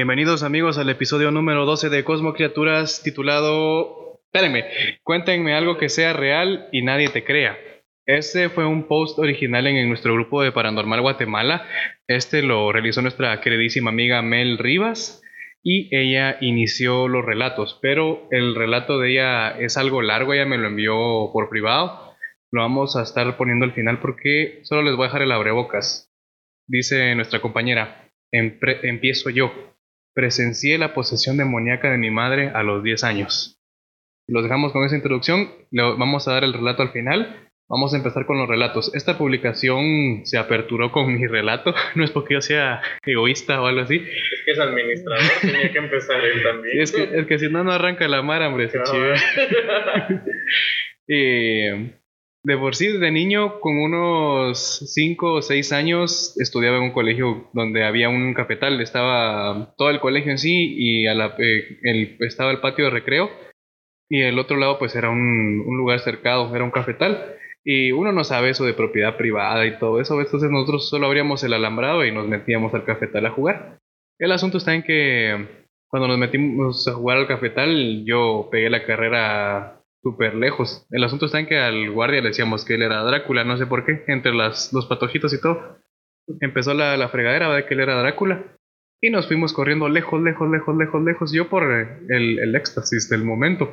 Bienvenidos amigos al episodio número 12 de Cosmo Criaturas titulado... Espérenme, cuéntenme algo que sea real y nadie te crea. Este fue un post original en, nuestro grupo de Paranormal Guatemala. Este lo realizó nuestra queridísima amiga Mel Rivas y ella inició los relatos, pero el relato de ella es algo largo, ella me lo envió por privado. Lo vamos a estar poniendo al final porque solo les voy a dejar el abrebocas. Dice nuestra compañera, empiezo yo. Presencié la posesión demoníaca de mi madre a los 10 años. Los dejamos con esa introducción, le vamos a dar el relato al final Vamos a empezar con los relatos. Esta publicación se aperturó con mi relato. No es porque yo sea egoísta o algo así. Es que es administrador, tenía que empezar él también. es, que, es que si no, no arranca la mar, hombre, se de por sí, desde niño, con unos 5 o 6 años, estudiaba en un colegio donde había un cafetal. Estaba todo el colegio en sí y a la, eh, el, estaba el patio de recreo. Y el otro lado, pues era un, un lugar cercado, era un cafetal. Y uno no sabe eso de propiedad privada y todo eso, entonces nosotros solo abríamos el alambrado y nos metíamos al cafetal a jugar. El asunto está en que cuando nos metimos a jugar al cafetal, yo pegué la carrera súper lejos. El asunto está en que al guardia le decíamos que él era Drácula, no sé por qué, entre los patojitos y todo. Empezó la, fregadera de que él era Drácula. Y nos fuimos corriendo lejos, lejos, lejos, lejos, lejos. Yo por el, el éxtasis del momento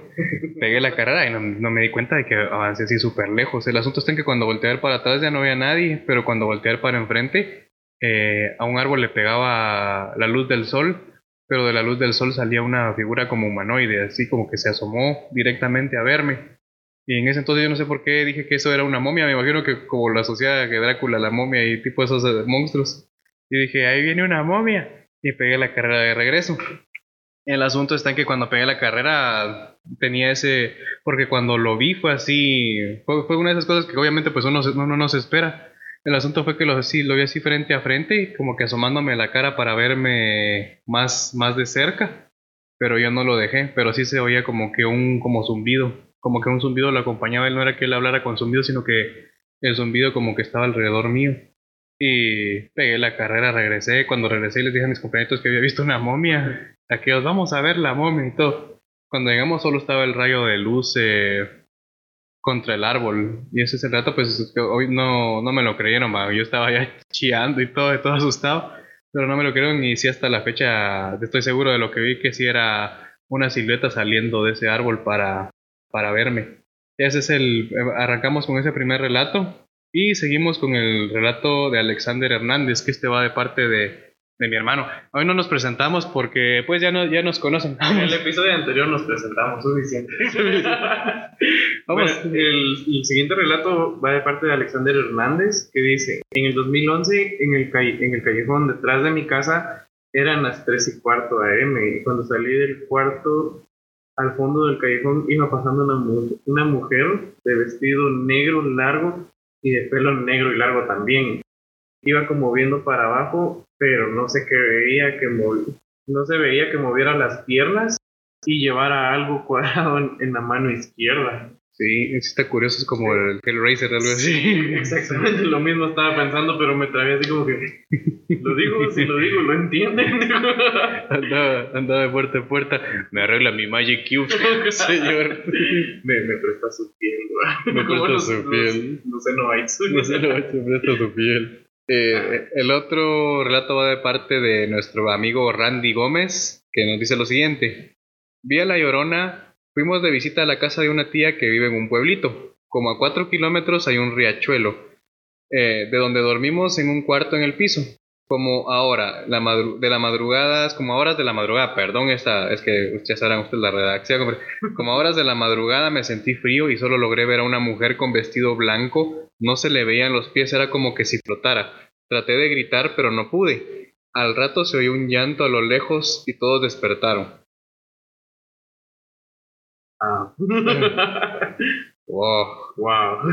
pegué la carrera y no, me di cuenta de que avancé así súper lejos. El asunto está en que cuando ver para atrás ya no había nadie, pero cuando ver para enfrente, eh, a un árbol le pegaba la luz del sol, pero de la luz del sol salía una figura como humanoide, así como que se asomó directamente a verme. Y en ese entonces yo no sé por qué dije que eso era una momia. Me imagino que como la asociada que Drácula, la momia y tipo esos eh, monstruos. Y dije, ahí viene una momia y pegué la carrera de regreso. El asunto está en que cuando pegué la carrera tenía ese, porque cuando lo vi fue así, fue, una de esas cosas que obviamente pues uno, uno no se espera. El asunto fue que lo, sí, lo vi así frente a frente, como que asomándome la cara para verme más, más de cerca, pero yo no lo dejé, pero sí se oía como que un como zumbido, como que un zumbido lo acompañaba, él no era que él hablara con zumbido, sino que el zumbido como que estaba alrededor mío. Y pegué la carrera, regresé. Cuando regresé les dije a mis compañeros que había visto una momia. Aquellos, vamos a ver la momia y todo. Cuando llegamos solo estaba el rayo de luz eh, contra el árbol. Y ese es el rato, pues hoy no, no me lo creyeron, yo estaba ya chiando y todo, todo asustado. Pero no me lo creyeron y sí hasta la fecha estoy seguro de lo que vi, que sí era una silueta saliendo de ese árbol para, para verme. Ese es el... Arrancamos con ese primer relato. Y seguimos con el relato de Alexander Hernández, que este va de parte de, mi hermano. Hoy no nos presentamos porque pues ya, no, ya nos conocen. En el episodio anterior nos presentamos, suficiente. Vamos. el, siguiente relato va de parte de Alexander Hernández, que dice, en el 2011, en el, en el callejón detrás de mi casa, eran las 3 y cuarto AM, y cuando salí del cuarto, al fondo del callejón iba pasando una, una mujer de vestido negro largo y de pelo negro y largo también. Iba como viendo para abajo, pero no sé qué veía que no se veía que moviera las piernas y llevara algo cuadrado en la mano izquierda. Sí, está curioso, es como el Hellraiser, algo así. exactamente lo mismo estaba pensando, pero me traía así como que. Lo digo, si lo digo, lo entienden. andaba, andaba de puerta a puerta. Me arregla mi Magic Cube, señor. me, me presta su piel, Me presta su piel. No sé, no hay. No sé, no hay, me presta su piel. Eh, el otro relato va de parte de nuestro amigo Randy Gómez, que nos dice lo siguiente. Vi a la llorona Fuimos de visita a la casa de una tía que vive en un pueblito. Como a cuatro kilómetros hay un riachuelo, eh, de donde dormimos en un cuarto en el piso. Como ahora, la de la madrugada, como a horas de la madrugada, perdón, esta, es que ya sabrán ustedes la redacción, como a horas de la madrugada me sentí frío y solo logré ver a una mujer con vestido blanco, no se le veían los pies, era como que si flotara. Traté de gritar, pero no pude. Al rato se oyó un llanto a lo lejos y todos despertaron. Ah. wow. Wow.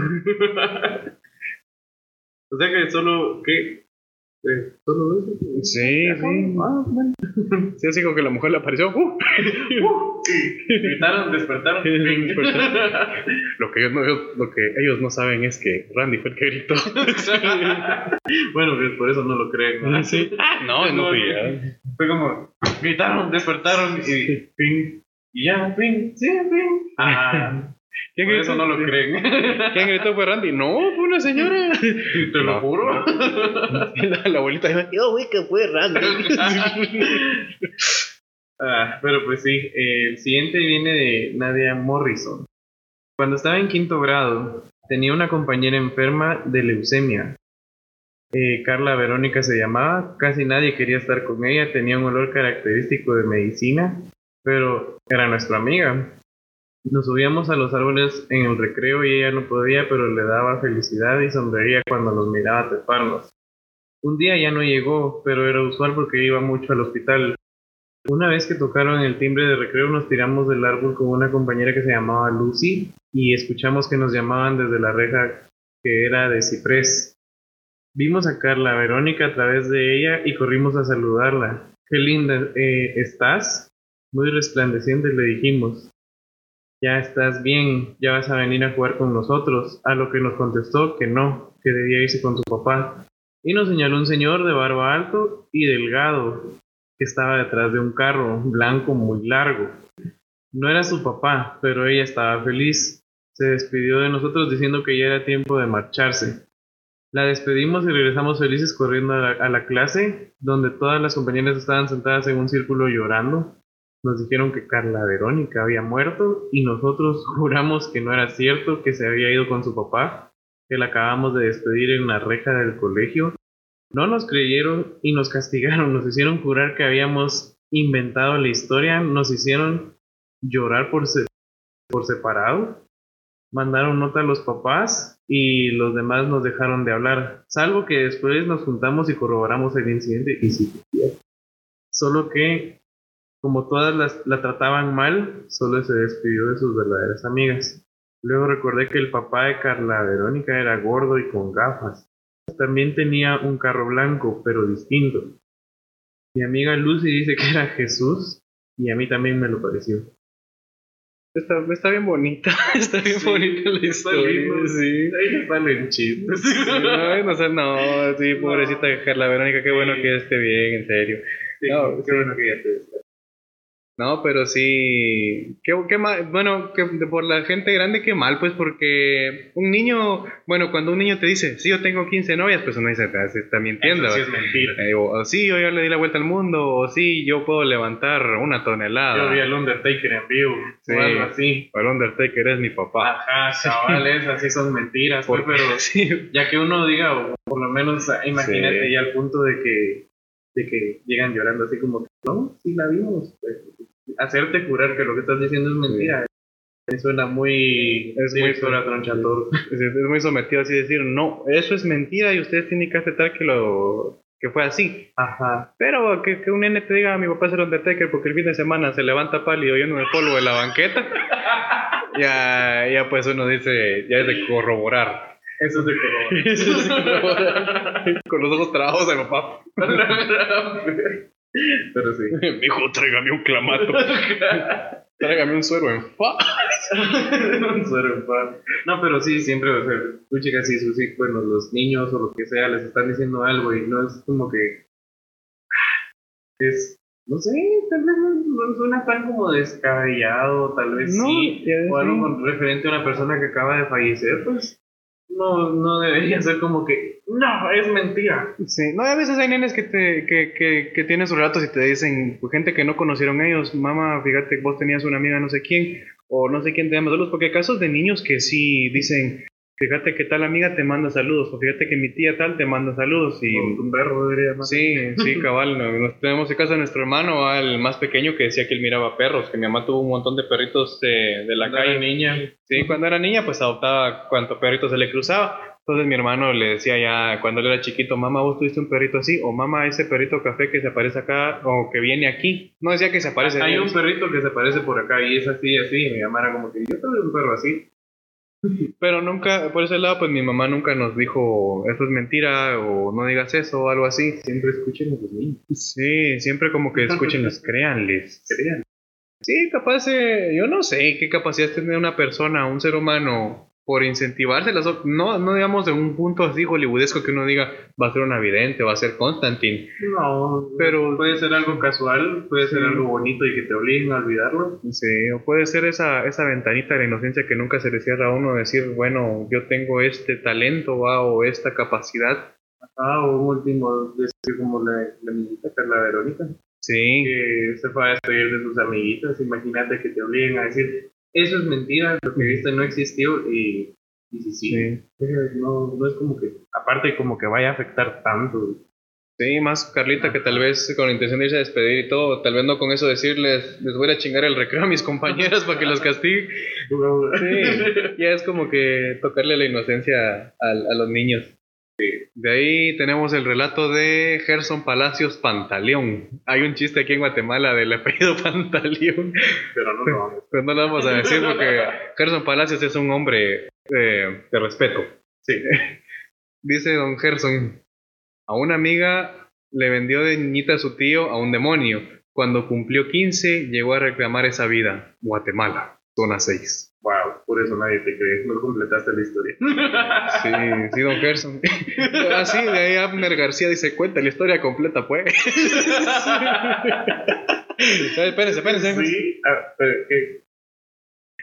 o sea que solo, ¿qué? ¿Solo eso? Sí, sí. Ah, Sí, así como que la mujer le apareció. ¡Uh! ¡Uh! Gritaron, despertaron. lo, que ellos no, lo que ellos no saben es que Randy fue el que gritó. bueno, pues por eso no lo creen. ¿no? Sí. No, no, no, Fue como, gritaron, despertaron y ping. Y ya, ping, sí, ping. Ah, ¿Quién? Eso no lo creen. ¿Quién gritó fue Randy? No, fue una señora. Te lo juro. La, abuelita dijo, yo güey que fue Randy. ah, pero pues sí, el siguiente viene de Nadia Morrison. Cuando estaba en quinto grado, tenía una compañera enferma de leucemia. Eh, Carla Verónica se llamaba, casi nadie quería estar con ella, tenía un olor característico de medicina, pero era nuestra amiga. Nos subíamos a los árboles en el recreo y ella no podía, pero le daba felicidad y sonreía cuando nos miraba treparnos. Un día ya no llegó, pero era usual porque iba mucho al hospital. Una vez que tocaron el timbre de recreo nos tiramos del árbol con una compañera que se llamaba Lucy y escuchamos que nos llamaban desde la reja que era de ciprés. Vimos a Carla Verónica a través de ella y corrimos a saludarla. Qué linda eh, estás. Muy resplandeciente le dijimos ya estás bien, ya vas a venir a jugar con nosotros, a lo que nos contestó que no, que debía irse con su papá. Y nos señaló un señor de barba alto y delgado, que estaba detrás de un carro blanco muy largo. No era su papá, pero ella estaba feliz. Se despidió de nosotros diciendo que ya era tiempo de marcharse. La despedimos y regresamos felices corriendo a la, a la clase, donde todas las compañeras estaban sentadas en un círculo llorando nos dijeron que Carla Verónica había muerto y nosotros juramos que no era cierto, que se había ido con su papá, que la acabamos de despedir en una reja del colegio. No nos creyeron y nos castigaron, nos hicieron jurar que habíamos inventado la historia, nos hicieron llorar por, por separado, mandaron nota a los papás y los demás nos dejaron de hablar, salvo que después nos juntamos y corroboramos el incidente y sí, solo que como todas las, la trataban mal, solo se despidió de sus verdaderas amigas. Luego recordé que el papá de Carla Verónica era gordo y con gafas. También tenía un carro blanco, pero distinto. Mi amiga Lucy dice que era Jesús y a mí también me lo pareció. Está, está bien bonita, está bien bonita la historia. Sí. Ahí salen chistes. no, no, no, sí, pobrecita Carla Verónica, qué bueno que esté bien, en serio. no, qué bueno que ya esté no, pero sí, qué, qué mal, bueno, que por la gente grande qué mal, pues porque un niño, bueno, cuando un niño te dice, sí, yo tengo 15 novias, pues uno dice, se está mintiendo. Eso sí es mentira. Eh, o, sí, yo ya le di la vuelta al mundo, o sí, yo puedo levantar una tonelada. Yo vi al Undertaker en vivo, o algo así. O el Undertaker es mi papá. Ajá, chavales, así son mentiras, pues, pero sí. ya que uno diga, o por lo menos imagínate ya al punto de que de que llegan llorando así como que no, sí la vimos. Pues, hacerte jurar que lo que estás diciendo es mentira. Me suena muy. Es muy. Es, es, muy sometido así decir, no, eso es mentira y ustedes tienen que aceptar que lo que fue así. Ajá. Pero que, que un nene te diga, mi papá es el Undertaker porque el fin de semana se levanta pálido lleno de polvo de la banqueta. ya, ya pues uno dice, ya es de corroborar. Eso es de corroborar. Eso es de corroborar. Con los ojos trabajos de papá. Pero sí. Hijo, tráigame un clamato. tráigame un suero en fa. un suero en fa. No, pero sí, siempre, o sea, tú chicas y sus hijos, bueno, los niños o lo que sea, les están diciendo algo y no es como que. Es. No sé, tal vez no, suena tan como descabellado, tal vez sí. O algo con referente a una persona que acaba de fallecer, pues no, no debería ser como que, no, es mentira. Sí, no, a veces hay nenes que, te, que, que, que tienen sus relatos y te dicen, pues, gente que no conocieron ellos, mamá, fíjate, vos tenías una amiga no sé quién, o no sé quién te llama saludos, porque hay casos de niños que sí dicen, fíjate que tal amiga te manda saludos, o fíjate que mi tía tal te manda saludos. Y, un perro debería Sí, sí, cabal. nos, tenemos el caso de nuestro hermano, el más pequeño, que decía que él miraba perros, que mi mamá tuvo un montón de perritos de, de la calle. niña. Sí, cuando era niña, pues adoptaba cuanto perrito se le cruzaba. Entonces mi hermano le decía ya cuando él era chiquito, mamá, vos tuviste un perrito así, o mamá, ese perrito café que se aparece acá, o que viene aquí. No decía que se aparece. Hay un perrito que se aparece por acá y es así, así. Y mi mamá era como que yo tuve un perro así. Pero nunca, por ese lado, pues mi mamá nunca nos dijo, eso es mentira, o no digas eso, o algo así. Siempre escuchen a los niños. Sí, siempre como que escúchenlos, créanles. Crean. Sí, capaz, eh, yo no sé qué capacidad tiene una persona, un ser humano, por incentivárselas, no, no digamos de un punto así hollywoodesco que uno diga va a ser una vidente, va a ser Constantine. No, pero puede ser algo casual, puede ser algo bonito y que te obliguen a olvidarlo. Sí, o puede ser esa, esa ventanita de la inocencia que nunca se le cierra a uno, decir, bueno, yo tengo este talento o esta capacidad. Ah, o un último, decir como la, la amiguita la Verónica. Sí. Que se fue a despedir de sus amiguitas, imagínate que te obliguen a decir, eso es mentira, lo que viste no existió y, y sí, sí. No, no es como que, aparte como que vaya a afectar tanto. Sí, más Carlita que tal vez con la intención de irse a despedir y todo, tal vez no con eso decirles, les voy a chingar el recreo a mis compañeras para que los castigue. sí, ya es como que tocarle la inocencia a, a los niños. De ahí tenemos el relato de Gerson Palacios Pantaleón. Hay un chiste aquí en Guatemala del apellido Pantaleón. Pero no lo vamos, Pero no lo vamos a decir porque Gerson Palacios es un hombre eh, de respeto. Sí. Dice don Gerson, a una amiga le vendió de niñita a su tío a un demonio. Cuando cumplió 15 llegó a reclamar esa vida. Guatemala, zona 6. Por eso nadie te cree. No completaste la historia. Sí, sí, don Gerson. Así, de ahí Abner García dice: cuenta la historia completa, pues. espérense, espérense. Sí, ah, pero ¿qué?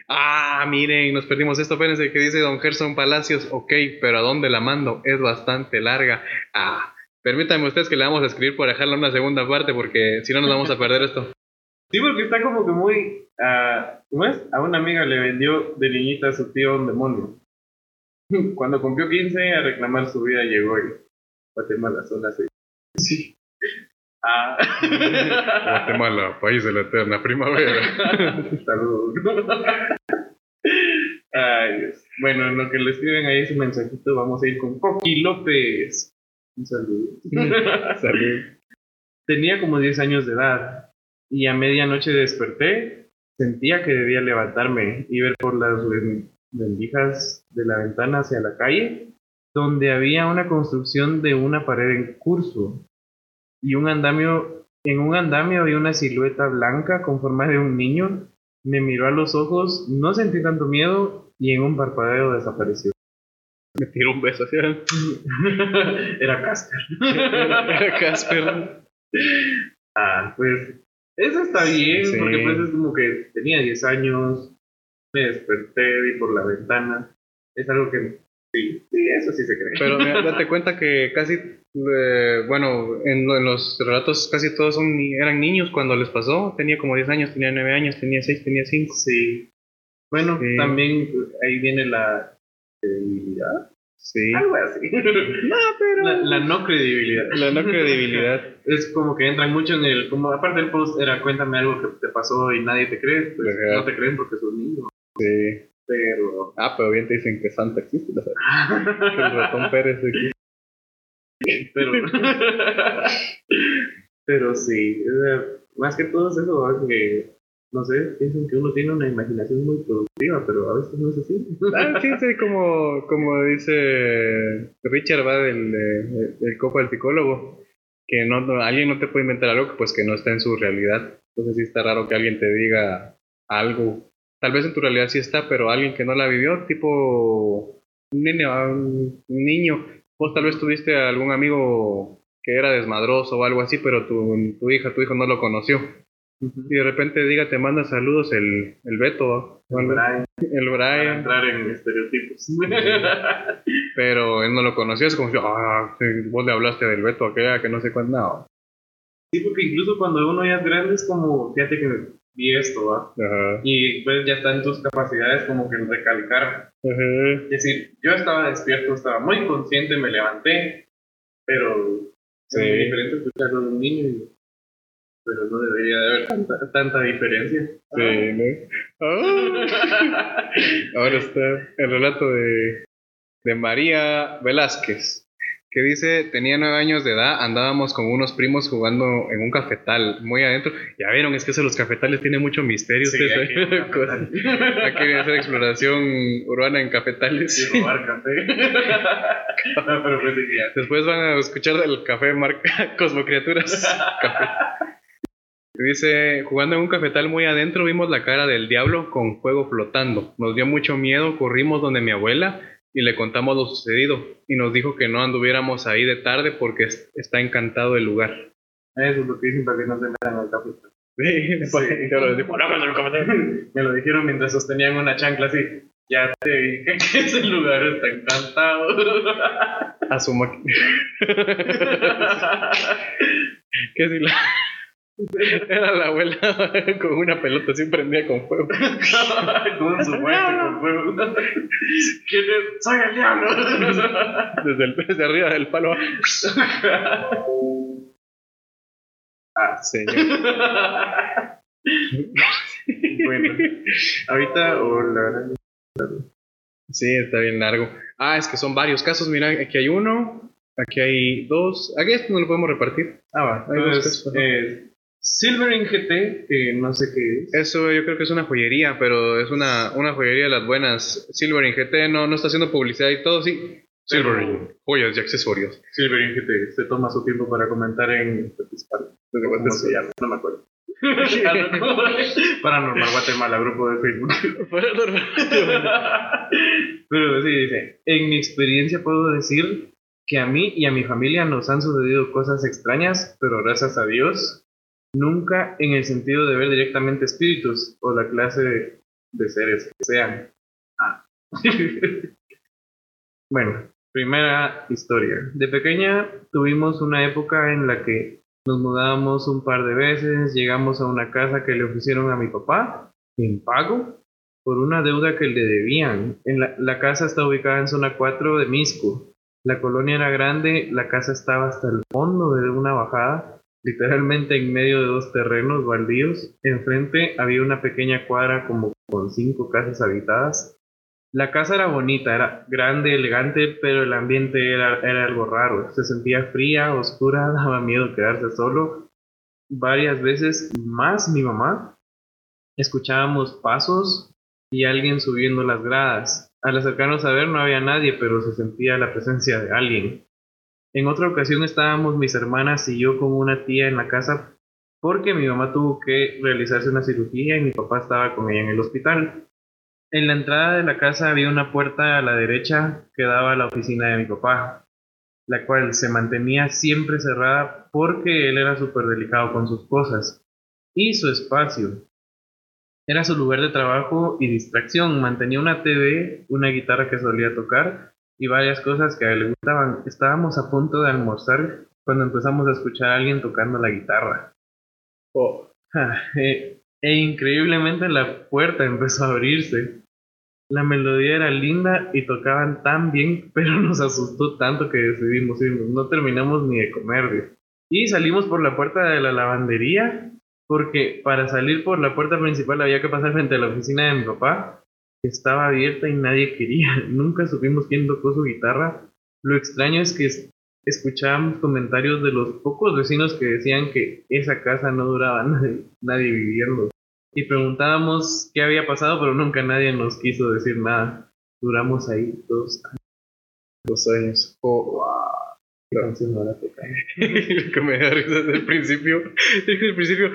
Ah, miren, nos perdimos esto. Espérense, que dice don Gerson Palacios. Ok, pero ¿a dónde la mando? Es bastante larga. Ah, permítanme ustedes que le vamos a escribir por dejarla una segunda parte, porque si no nos vamos a perder esto. Sí, porque está como que muy. Uh, ¿Cómo es? A una amiga le vendió de niñita a su tío un demonio. Cuando cumplió 15 a reclamar su vida llegó y Guatemala, zona 6. Sí. Ah. Guatemala, país de la eterna primavera. Saludos. Ay, Dios. Bueno, en lo que le escriben ahí su mensajito, vamos a ir con Coqui López. Un saludo. Salud. Tenía como 10 años de edad y a medianoche desperté, sentía que debía levantarme y ver por las rendijas de la ventana hacia la calle, donde había una construcción de una pared en curso y un andamio, en un andamio había una silueta blanca con forma de un niño, me miró a los ojos, no sentí tanto miedo y en un parpadeo desapareció. Me tiró un beso, ¿sí? Era Casper. Era Casper. Ah, pues eso está bien, porque pues es como que tenía 10 años, me desperté, vi por la ventana. Es algo que sí, sí, eso sí se cree. Pero date cuenta que casi, eh, bueno, en, los relatos casi todos son, eran niños cuando les pasó. Tenía como 10 años, tenía 9 años, tenía 6, tenía 5. Sí. Bueno, también ahí viene la debilidad Sí. Algo así. No, pero... La, no credibilidad. La no credibilidad. es como que entran mucho en el... Como aparte del post era cuéntame algo que te pasó y nadie te cree. Pues no te creen porque sos niño. Sí. Pero... Ah, pero bien te dicen que Santa existe. que el ratón Pérez existe. Pero... pero sí. Más que todo es eso, que no sé, piensan que uno tiene una imaginación muy productiva, pero a veces no es así. Ah, sí, sí, como, como dice Richard va del, del copo del psicólogo, que no, alguien no te puede inventar algo pues que no está en su realidad. Entonces sí está raro que alguien te diga algo. Tal vez en tu realidad sí está, pero alguien que no la vivió, tipo un niño, un niño. Vos tal vez tuviste algún amigo que era desmadroso o algo así, pero tu, tu hija, tu hijo no lo conoció y de repente diga, te manda saludos el, el Beto. El Brian. El Brian. entrar en estereotipos. Pero él no lo conocía, es como ah, vos le hablaste del Beto aquella que no sé cuándo. No. Sí, porque incluso cuando uno ya es grande es como, fíjate que vi esto, ¿va? Y pues ya está en tus capacidades como que recalcar. Es decir, yo estaba despierto, estaba muy consciente, me levanté, pero es muy diferente escucharlo de un niño y pero no debería de haber tanta, tanta diferencia. Sí, ¿no? Ah. Ahora está el relato de, de María Velázquez, que dice, tenía nueve años de edad, andábamos con unos primos jugando en un cafetal, muy adentro. Ya vieron, es que eso, los cafetales tienen mucho misterio. Sí, hay, que hacer exploración urbana en cafetales. Y robar café. pero pues, Después van a escuchar del café marca Cosmocriaturas. café. Dice, jugando en un cafetal muy adentro vimos la cara del diablo con fuego flotando. Nos dio mucho miedo, corrimos donde mi abuela y le contamos lo sucedido y nos dijo que no anduviéramos ahí de tarde porque está encantado el lugar. Eso es lo que dicen para que no se metan al cafetal. Sí, después sí. Me lo dijeron mientras sostenían una chancla así. Ya te dije que ese lugar está encantado. A su máquina. ¿Qué si la... Era la abuela con una pelota así prendida con fuego. con su fuego, con fuego. ¿Quién es? ¡Soy el diablo! Desde, el, desde arriba del palo. ah, señor. bueno, ahorita o la Sí, está bien largo. Ah, es que son varios casos. Mira, aquí hay uno, aquí hay dos. Aquí esto no lo podemos repartir. Ah, va. Hay Entonces, dos casos. Eh, Silver GT, que no sé qué es. Eso yo creo que es una joyería, pero es una, una joyería de las buenas. Silver GT no, no está haciendo publicidad y todo, sí. Silver joyas y accesorios. Silver GT, se toma su tiempo para comentar en ¿Cómo se llama? No me acuerdo. Paranormal Guatemala, grupo de Facebook. Paranormal Pero sí, dice, en mi experiencia puedo decir que a mí y a mi familia nos han sucedido cosas extrañas, pero gracias a Dios Nunca en el sentido de ver directamente espíritus o la clase de, seres que sean. Ah. bueno, primera historia. De pequeña tuvimos una época en la que nos mudábamos un par de veces, llegamos a una casa que le ofrecieron a mi papá en pago por una deuda que le debían. La, la casa está ubicada en zona 4 de Misco. La colonia era grande, la casa estaba hasta el fondo de una bajada literalmente en medio de dos terrenos baldíos. Enfrente había una pequeña cuadra como con cinco casas habitadas. La casa era bonita, era grande, elegante, pero el ambiente era, era algo raro. Se sentía fría, oscura, daba miedo quedarse solo. Varias veces más mi mamá escuchábamos pasos y alguien subiendo las gradas. Al acercarnos a ver no había nadie, pero se sentía la presencia de alguien. En otra ocasión estábamos mis hermanas y yo con una tía en la casa porque mi mamá tuvo que realizarse una cirugía y mi papá estaba con ella en el hospital. En la entrada de la casa había una puerta a la derecha que daba a la oficina de mi papá, la cual se mantenía siempre cerrada porque él era súper delicado con sus cosas y su espacio. Era su lugar de trabajo y distracción. Mantenía una TV, una guitarra que solía tocar y varias cosas que a él le gustaban. Estábamos a punto de almorzar cuando empezamos a escuchar a alguien tocando la guitarra. Oh. e, e increíblemente la puerta empezó a abrirse. La melodía era linda y tocaban tan bien, pero nos asustó tanto que decidimos irnos. No terminamos ni de comer. Y salimos por la puerta de la lavandería, porque para salir por la puerta principal había que pasar frente a la oficina de mi papá estaba abierta y nadie quería. Nunca supimos quién tocó su guitarra. Lo extraño es que escuchábamos comentarios de los pocos vecinos que decían que esa casa no duraba nadie, viviendo. Y preguntábamos qué había pasado, pero nunca nadie nos quiso decir nada. Duramos ahí dos años. Dos años. Oh, wow. No la que me risa desde el principio. Desde el principio,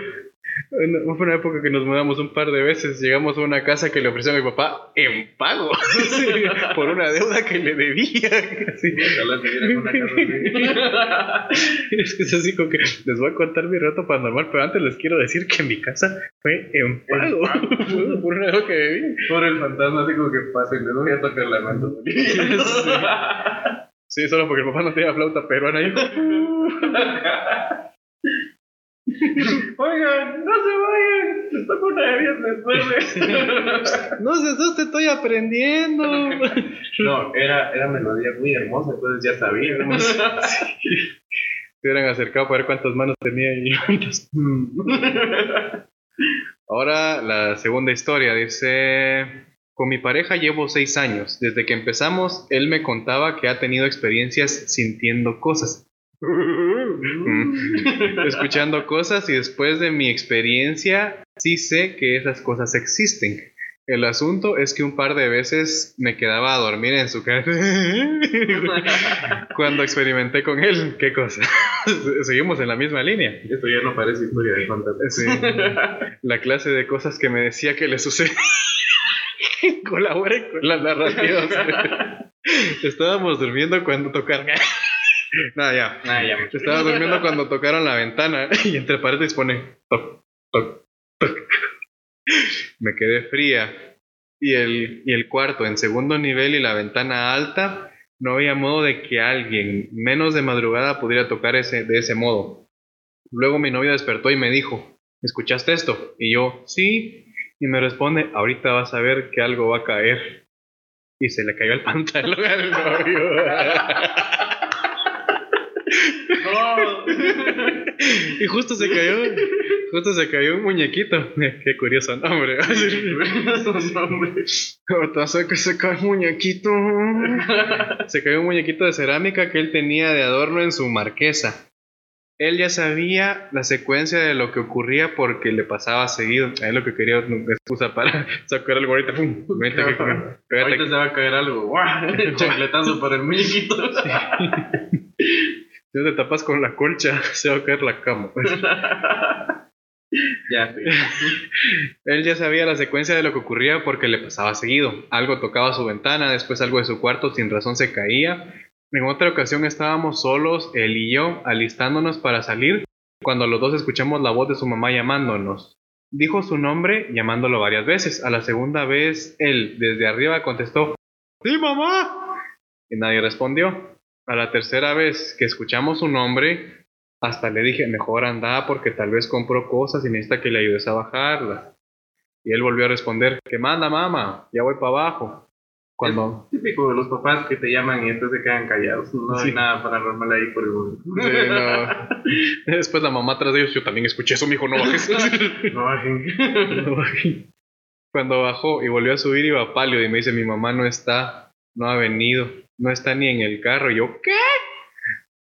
fue una época que nos mudamos un par de veces. Llegamos a una casa que le ofreció a mi papá en pago por una deuda que le debía. es que es así como que les voy a contar mi rato paranormal, pero antes les quiero decir que mi casa fue en pago, por una deuda que debía. Por el fantasma, así como que pasa y les voy a tocar la mano. sí. solo porque el papá no tenía flauta peruana. Y... Oigan, no se vayan, les toco una de viernes no sé, te estoy aprendiendo. no, era, era melodía muy hermosa, entonces ya sabíamos. Se hubieran acercado para ver cuántas manos tenía y Ahora la segunda historia dice... Con mi pareja llevo seis años. Desde que empezamos, él me contaba que ha tenido experiencias sintiendo cosas. escuchando cosas y después de mi experiencia sí sé que esas cosas existen. El asunto es que un par de veces me quedaba a dormir en su casa cuando experimenté con él. ¿Qué cosa? Seguimos en la misma línea. Esto ya no parece historia de contar. Sí. La clase de cosas que me decía que le sucedía. Colaboré con las narrativas. Estábamos durmiendo cuando tocaron. Nada, ya. Ah, ya. Estaba durmiendo cuando tocaron la ventana y entre paredes pone toc, toc, toc. Me quedé fría. Y el, y el cuarto en segundo nivel y la ventana alta, no había modo de que alguien, menos de madrugada, pudiera tocar ese, de ese modo. Luego mi novia despertó y me dijo, ¿escuchaste esto? Y yo, sí. Y me responde, ahorita vas a ver que algo va a caer. Y se le cayó el pantalón al novio. y justo se cayó, justo se cayó un muñequito. Qué curioso nombre. que se cae un muñequito. Se cayó un muñequito de cerámica que él tenía de adorno en su marquesa. Él ya sabía la secuencia de lo que ocurría porque le pasaba seguido. Es lo que quería una excusa para sacar algo ahorita. Pum, aquí, Ahorita se va a caer algo. Chacletazo para el muñequito. Si no te tapas con la colcha, se va a caer la cama. ya. Él ya sabía la secuencia de lo que ocurría porque le pasaba seguido. Algo tocaba su ventana, después algo de su cuarto sin razón se caía. En otra ocasión estábamos solos, él y yo, alistándonos para salir, cuando los dos escuchamos la voz de su mamá llamándonos. Dijo su nombre llamándolo varias veces. A la segunda vez, él desde arriba contestó, ¡Sí, mamá! Y nadie respondió. A la tercera vez que escuchamos su nombre, hasta le dije, mejor anda porque tal vez compró cosas y necesita que le ayudes a bajarlas. Y él volvió a responder, ¿qué manda mamá? Ya voy para abajo. Cuando... Es típico de los papás que te llaman y entonces se quedan callados. No hay nada paranormal ahí por el. Sí, no. Después la mamá tras de ellos, yo también escuché eso, mijo, no bajes. No bajen. No bajes. Cuando bajó y volvió a subir iba pálido y me dice, mi mamá no está, no ha venido, no está ni en el carro. Y yo, ¿qué?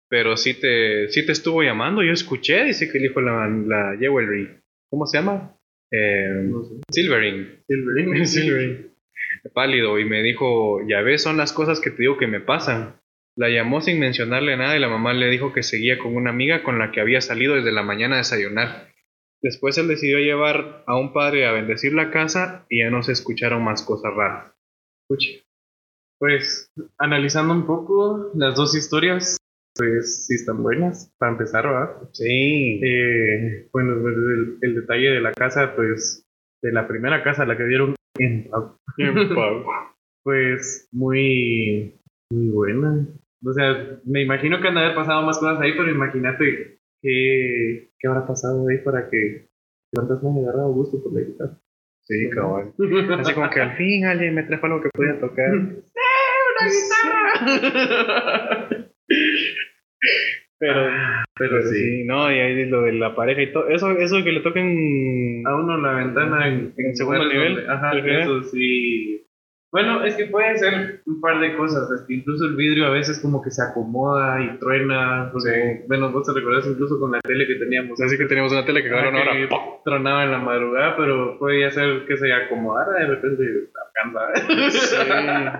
Pero sí te, sí te estuvo llamando, yo escuché, dice que dijo la, la Jewelry. ¿Cómo se llama? Eh, No sé. Silvering. Silvering. Silvering. Pálido y me dijo, ya ves, son las cosas que te digo que me pasan. La llamó sin mencionarle nada y la mamá le dijo que seguía con una amiga con la que había salido desde la mañana a desayunar. Después él decidió llevar a un padre a bendecir la casa y ya no se escucharon más cosas raras. Escuche. Pues, analizando un poco las dos historias, pues sí están buenas, para empezar, ¿verdad? Sí. Eh, bueno, pues, el, el detalle de la casa, pues, de la primera casa, la que dieron en pues muy, muy buena. O sea, me imagino que han de haber pasado más cosas ahí, pero imagínate qué, qué habrá pasado ahí para que cuántas me agarrado gusto por la guitarra. Sí, cabal. Así como que al fin alguien me trajo algo que podía tocar. pero, Pero sí, no, y ahí lo de la pareja y todo. Eso, eso que le toquen. a uno la ventana en, ¿En segundo nivel? donde- ajá, eso sí. Bueno, es que puede ser un par de cosas. Es que incluso el vidrio a veces como que se acomoda y truena. O sea, bueno, vos te recordás incluso con la tele que teníamos. Así que teníamos una tele que ahora. tronaba en la madrugada, pero podía ser que se acomodara de repente alcanza. Sí.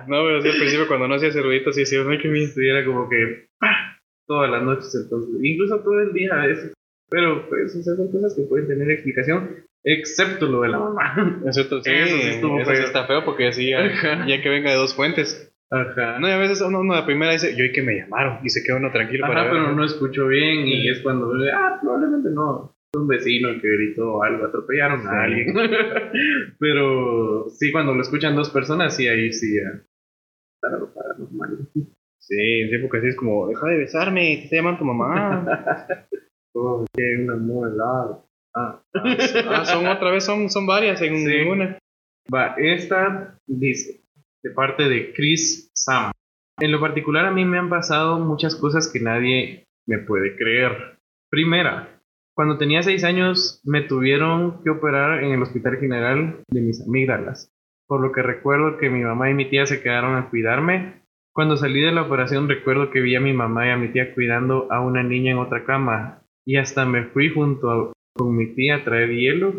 No, pero sí, al principio cuando no hacía ese ruidito, sí, sí, ay, qué miedo. Sí, era como que ¡pah! todas las noches entonces, incluso todo el día a veces. Pero pues esas son cosas que pueden tener explicación, excepto lo de la mamá. Es cierto, sí, Eso sí estuvo eso sí feo. está feo porque así ya, que venga de dos fuentes. Ajá. No, y a veces uno, uno la primera dice, yo y que me llamaron, y se queda uno tranquilo para Ajá, ver. pero no escuchó bien y es cuando ah, probablemente no. Un vecino que gritó algo, atropellaron a alguien. pero sí, cuando lo escuchan dos personas, sí, ahí sí ya. Algo paranormal. Sí, sí, porque así es como, deja de besarme, te está llamando tu mamá. Oh, que una helada. Ah. ah, son otra vez, son, son varias en Sí. una. Va, esta dice, de parte de Chris Sam. En lo particular a mí me han pasado muchas cosas que nadie me puede creer. Primera, cuando tenía 6 años me tuvieron que operar en el Hospital General de mis amígdalas, por lo que recuerdo que mi mamá y mi tía se quedaron a cuidarme. Cuando salí de la operación recuerdo que vi a mi mamá y a mi tía cuidando a una niña en otra cama y hasta me fui junto a- con mi tía a traer hielo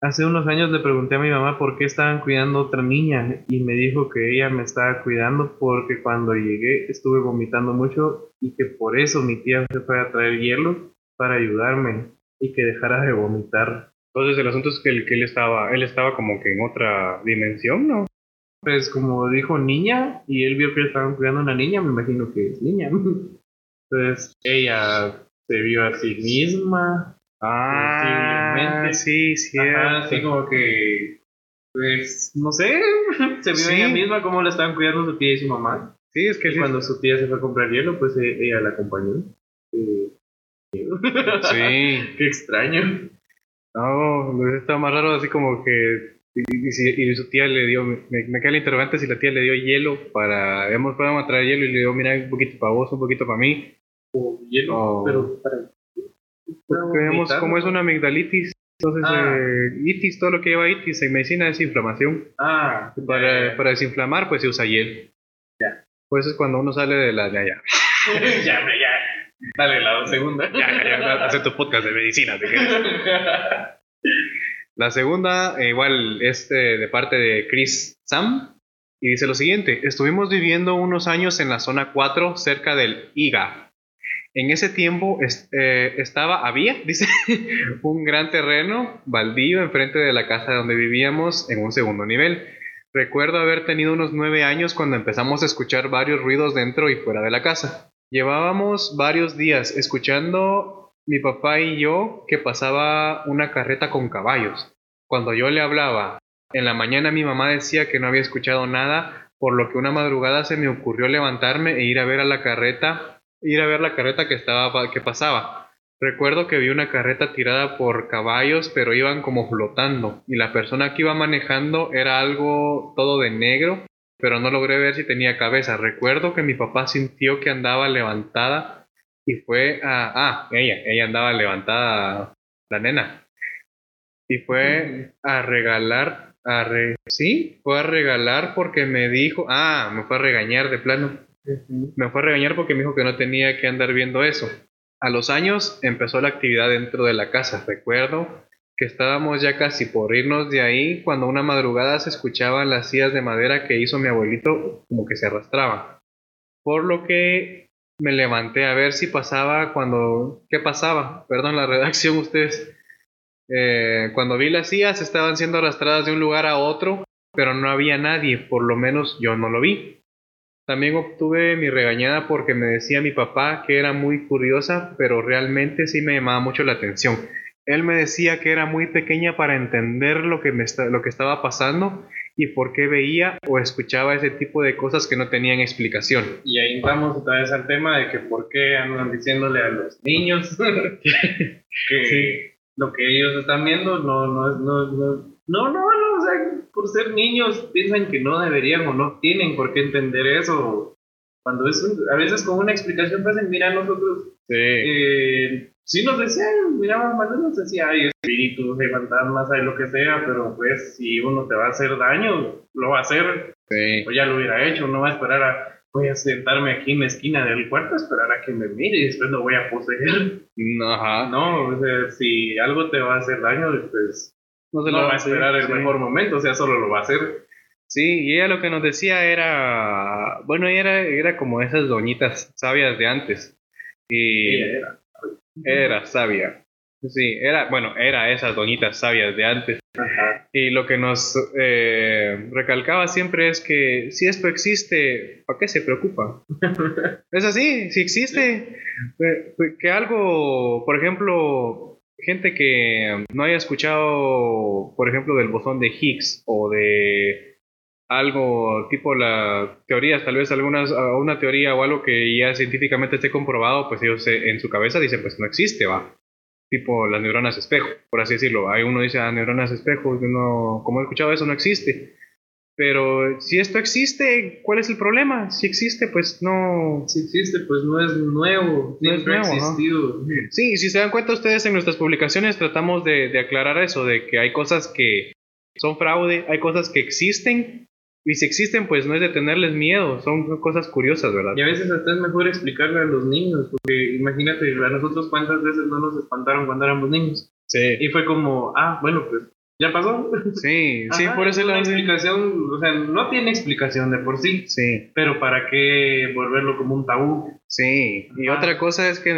Hace unos años le pregunté a mi mamá por qué estaban cuidando otra niña y me dijo que ella me estaba cuidando porque cuando llegué estuve vomitando mucho y que por eso mi tía se fue a traer hielo para ayudarme y que dejara de vomitar. Entonces el asunto es que él, que él estaba, él estaba como que en otra dimensión, ¿no? Pues como dijo niña y él vio que estaban cuidando a una niña, me imagino que es niña. Entonces ella se vio a sí misma Ah, sí, sí. así como que, pues, no sé, se vio ella misma cómo la estaban cuidando su tía y su mamá. Sí, es que cuando su tía se fue a comprar hielo, pues e, ella la acompañó. Sí. Qué extraño. No, está más raro así como que y, su tía le dio, me, me queda el interrogante si la tía le dio hielo para, hemos podemos traer hielo y le dio, mira, un poquito para vos, un poquito para mí. O hielo, pero para porque vemos cómo es una amigdalitis. Entonces, ah. eh, itis, todo lo que lleva itis en medicina es inflamación. Ah, para, para desinflamar, pues se usa hiel. Ya. Pues es cuando uno sale de la. Ya. ya, ya. Dale, la segunda. ya, ya, ya. Hace tu podcast de medicina. la segunda, eh, igual, es de parte de Chris Sam. Y dice lo siguiente: Estuvimos viviendo unos años en la zona 4, cerca del IGA, en ese tiempo eh, estaba, había, dice, un gran terreno baldío enfrente de la casa donde vivíamos en un segundo nivel. Recuerdo haber tenido unos nueve años cuando empezamos a escuchar varios ruidos dentro y fuera de la casa. Llevábamos varios días escuchando mi papá y yo que pasaba una carreta con caballos. Cuando yo le hablaba, en la mañana mi mamá decía que no había escuchado nada, por lo que una madrugada se me ocurrió levantarme e ir a ver a la carreta ir a ver la carreta que estaba que pasaba. Recuerdo que vi una carreta tirada por caballos, pero iban como flotando, y la persona que iba manejando era algo todo de negro, pero no logré ver si tenía cabeza. Recuerdo que mi papá sintió que andaba levantada y fue a... Ah, ella, ella andaba levantada, la nena. Y fue a regalar, a re, sí, fue a regalar porque me dijo, ah, me fue a regañar de plano me fue a regañar porque me dijo que no tenía que andar viendo eso. A los años empezó la actividad dentro de la casa. Recuerdo que estábamos ya casi por irnos de ahí cuando una madrugada se escuchaban las sillas de madera que hizo mi abuelito como que se arrastraban. Por lo que me levanté a ver si pasaba cuando... ¿Qué pasaba? Perdón, la redacción ustedes. Eh, cuando vi las sillas estaban siendo arrastradas de un lugar a otro, pero no había nadie, por lo menos yo no lo vi. También obtuve mi regañada porque me decía mi papá que era muy curiosa, pero realmente sí me llamaba mucho la atención. Él me decía que era muy pequeña para entender lo que, me lo que estaba pasando y por qué veía o escuchaba ese tipo de cosas que no tenían explicación. Y ahí vamos otra vez al tema de que por qué andan diciéndole a los niños que lo que ellos están viendo no, no, no, no, no, no, o sea, por ser niños piensan que no deberían o no tienen por qué entender eso. Cuando es, a veces con una explicación pasan, mira, nosotros, sí. Eh, sí nos decían, mira, más nos decía, hay espíritus, hay fantasmas, hay lo que sea, pero pues si uno te va a hacer daño, lo va a hacer. Sí. O ya lo hubiera hecho, no va a esperar a, voy a sentarme aquí en la esquina del cuarto, esperar a que me mire y después lo voy a poseer. Ajá. No, o sea, si algo te va a hacer daño, pues no se lo va a esperar el mejor momento, o sea, solo lo va a hacer. Sí, y ella lo que nos decía era, bueno, ella era, era como esas doñitas sabias de antes. Y era. Era sabia. Sí, era, bueno, era esas doñitas sabias de antes. Ajá. Y lo que nos eh, recalcaba siempre es que si esto existe, ¿para qué se preocupa? es así, si existe, que algo, por ejemplo, gente que no haya escuchado, por ejemplo, del bosón de Higgs o de algo tipo la teorías, tal vez algunas, una teoría o algo que ya científicamente esté comprobado, pues ellos en su cabeza dicen, pues no existe, va. Tipo las neuronas espejo, por así decirlo. Hay uno dice, ah, neuronas espejo, no, como he escuchado eso, no existe. Pero si esto existe, ¿cuál es el problema? Si existe, pues no. Si existe, pues no es nuevo. No es nuevo. Existido. Sí, si se dan cuenta ustedes en nuestras publicaciones, tratamos de, aclarar eso, de que hay cosas que son fraude, hay cosas que existen. Y si existen, pues no es de tenerles miedo, son cosas curiosas, ¿verdad? Y a veces hasta es mejor explicarle a los niños, porque imagínate, a nosotros cuántas veces no nos espantaron cuando éramos niños. Sí. Y fue como, ah, bueno, pues ¿Ya pasó? Sí, sí, por eso la explicación, o sea, no tiene explicación de por sí. Sí. Pero ¿para qué volverlo como un tabú? Sí, y otra cosa es que,